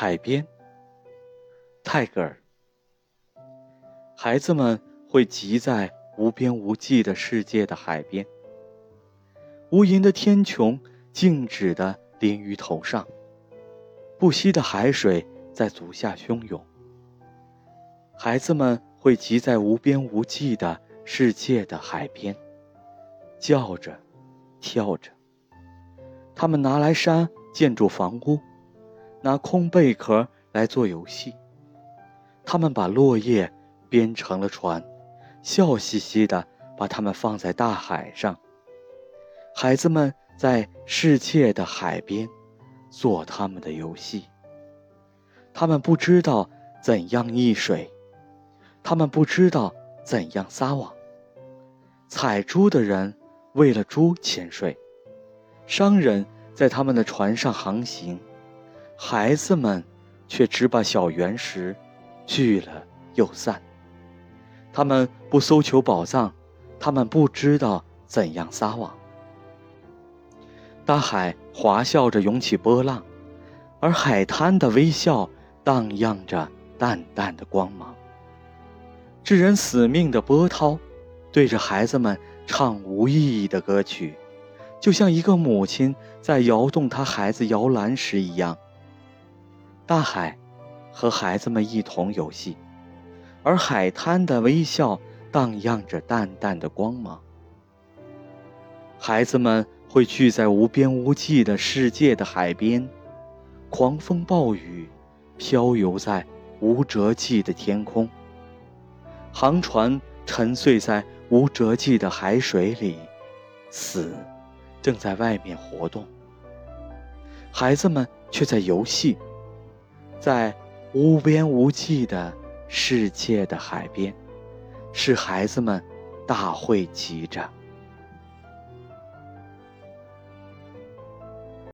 海边，泰戈尔。孩子们会集在无边无际的世界的海边，无垠的天穹静止的临于头上，不息的海水在足下汹涌。孩子们会集在无边无际的世界的海边，叫着，跳着。他们拿来沙建筑房屋。拿空贝壳来做游戏，他们把落叶编成了船，笑嘻嘻地把它们放在大海上。孩子们在世界的海边做他们的游戏。他们不知道怎样溺水，他们不知道怎样撒网。采珠的人为了珠潜水，商人在他们的船上航行。孩子们却只把小圆石聚了又散。他们不搜求宝藏，他们不知道怎样撒网。大海哗笑着涌起波浪，而海滩的微笑荡漾着淡淡的光芒。致人死命的波涛，对着孩子们唱无意义的歌曲，就像一个母亲在摇动她孩子摇篮时一样。大海和孩子们一同游戏，而海滩的微笑荡漾着淡淡的光芒。孩子们会聚在无边无际的世界的海边，狂风暴雨飘游在无辙际的天空，航船沉睡在无辙际的海水里，死正在外面活动，孩子们却在游戏。在无边无际的世界的海边，是孩子们大会集着。